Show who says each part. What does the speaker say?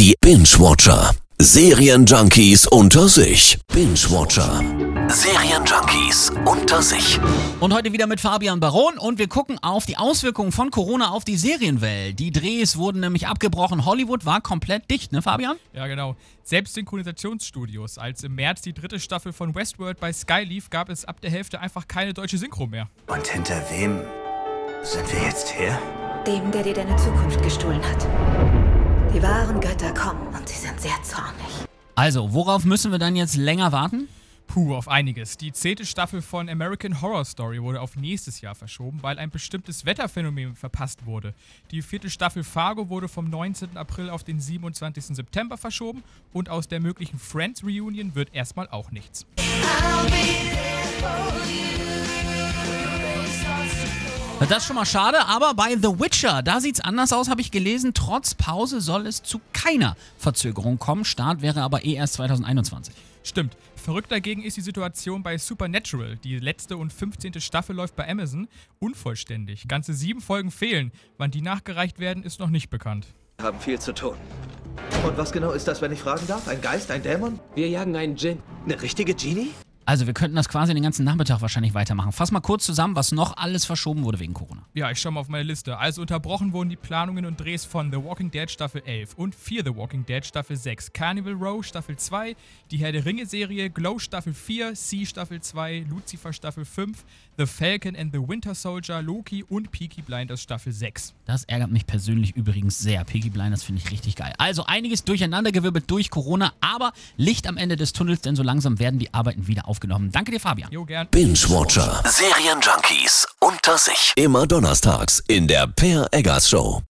Speaker 1: Die Binge-Watcher. Serienjunkies unter sich. Binge-Watcher. Serienjunkies unter sich.
Speaker 2: Und heute wieder mit Fabian Baron und wir gucken auf die Auswirkungen von Corona auf die Serienwelt. Die Drehs wurden nämlich abgebrochen. Hollywood war komplett dicht, ne Fabian?
Speaker 3: Ja, genau. Selbst Synchronisationsstudios. Als im März die dritte Staffel von Westworld bei Sky lief, gab es ab der Hälfte einfach keine deutsche Synchro mehr.
Speaker 4: Und hinter wem sind wir jetzt her?
Speaker 5: Dem, der dir deine Zukunft gestohlen hat. Wahren Götter kommen und sie sind sehr zornig.
Speaker 2: Also, worauf müssen wir dann jetzt länger warten?
Speaker 3: Puh, auf einiges. Die zehnte Staffel von American Horror Story wurde auf nächstes Jahr verschoben, weil ein bestimmtes Wetterphänomen verpasst wurde. Die vierte Staffel Fargo wurde vom 19. April auf den 27. September verschoben und aus der möglichen Friends Reunion wird erstmal auch nichts.
Speaker 2: Das ist schon mal schade, aber bei The Witcher, da sieht's anders aus, habe ich gelesen. Trotz Pause soll es zu keiner Verzögerung kommen. Start wäre aber eh erst 2021.
Speaker 3: Stimmt. Verrückt dagegen ist die Situation bei Supernatural. Die letzte und 15. Staffel läuft bei Amazon unvollständig. Ganze sieben Folgen fehlen. Wann die nachgereicht werden, ist noch nicht bekannt.
Speaker 4: Wir haben viel zu tun. Und was genau ist das, wenn ich fragen darf? Ein Geist, ein Dämon?
Speaker 6: Wir jagen einen Djinn.
Speaker 4: Eine richtige Genie?
Speaker 2: Also, wir könnten das quasi den ganzen Nachmittag wahrscheinlich weitermachen. Fass mal kurz zusammen, was noch alles verschoben wurde wegen Corona.
Speaker 3: Ja, ich schau mal auf meine Liste. Also unterbrochen wurden die Planungen und Drehs von The Walking Dead Staffel 11 und Fear the Walking Dead Staffel 6, Carnival Row Staffel 2, die Herr der Ringe Serie, Glow Staffel 4, Sea Staffel 2, Lucifer Staffel 5, The Falcon and the Winter Soldier, Loki und Peaky Blinders Staffel 6.
Speaker 2: Das ärgert mich persönlich übrigens sehr. Peaky Blinders finde ich richtig geil. Also einiges durcheinandergewirbelt durch Corona, aber Licht am Ende des Tunnels, denn so langsam werden die Arbeiten wieder aufgenommen. Danke dir, Fabian.
Speaker 3: Jo, gern.
Speaker 1: Binge-Watcher. Serienjunkies unter sich. Immer donnerstags in der Per Eggers Show.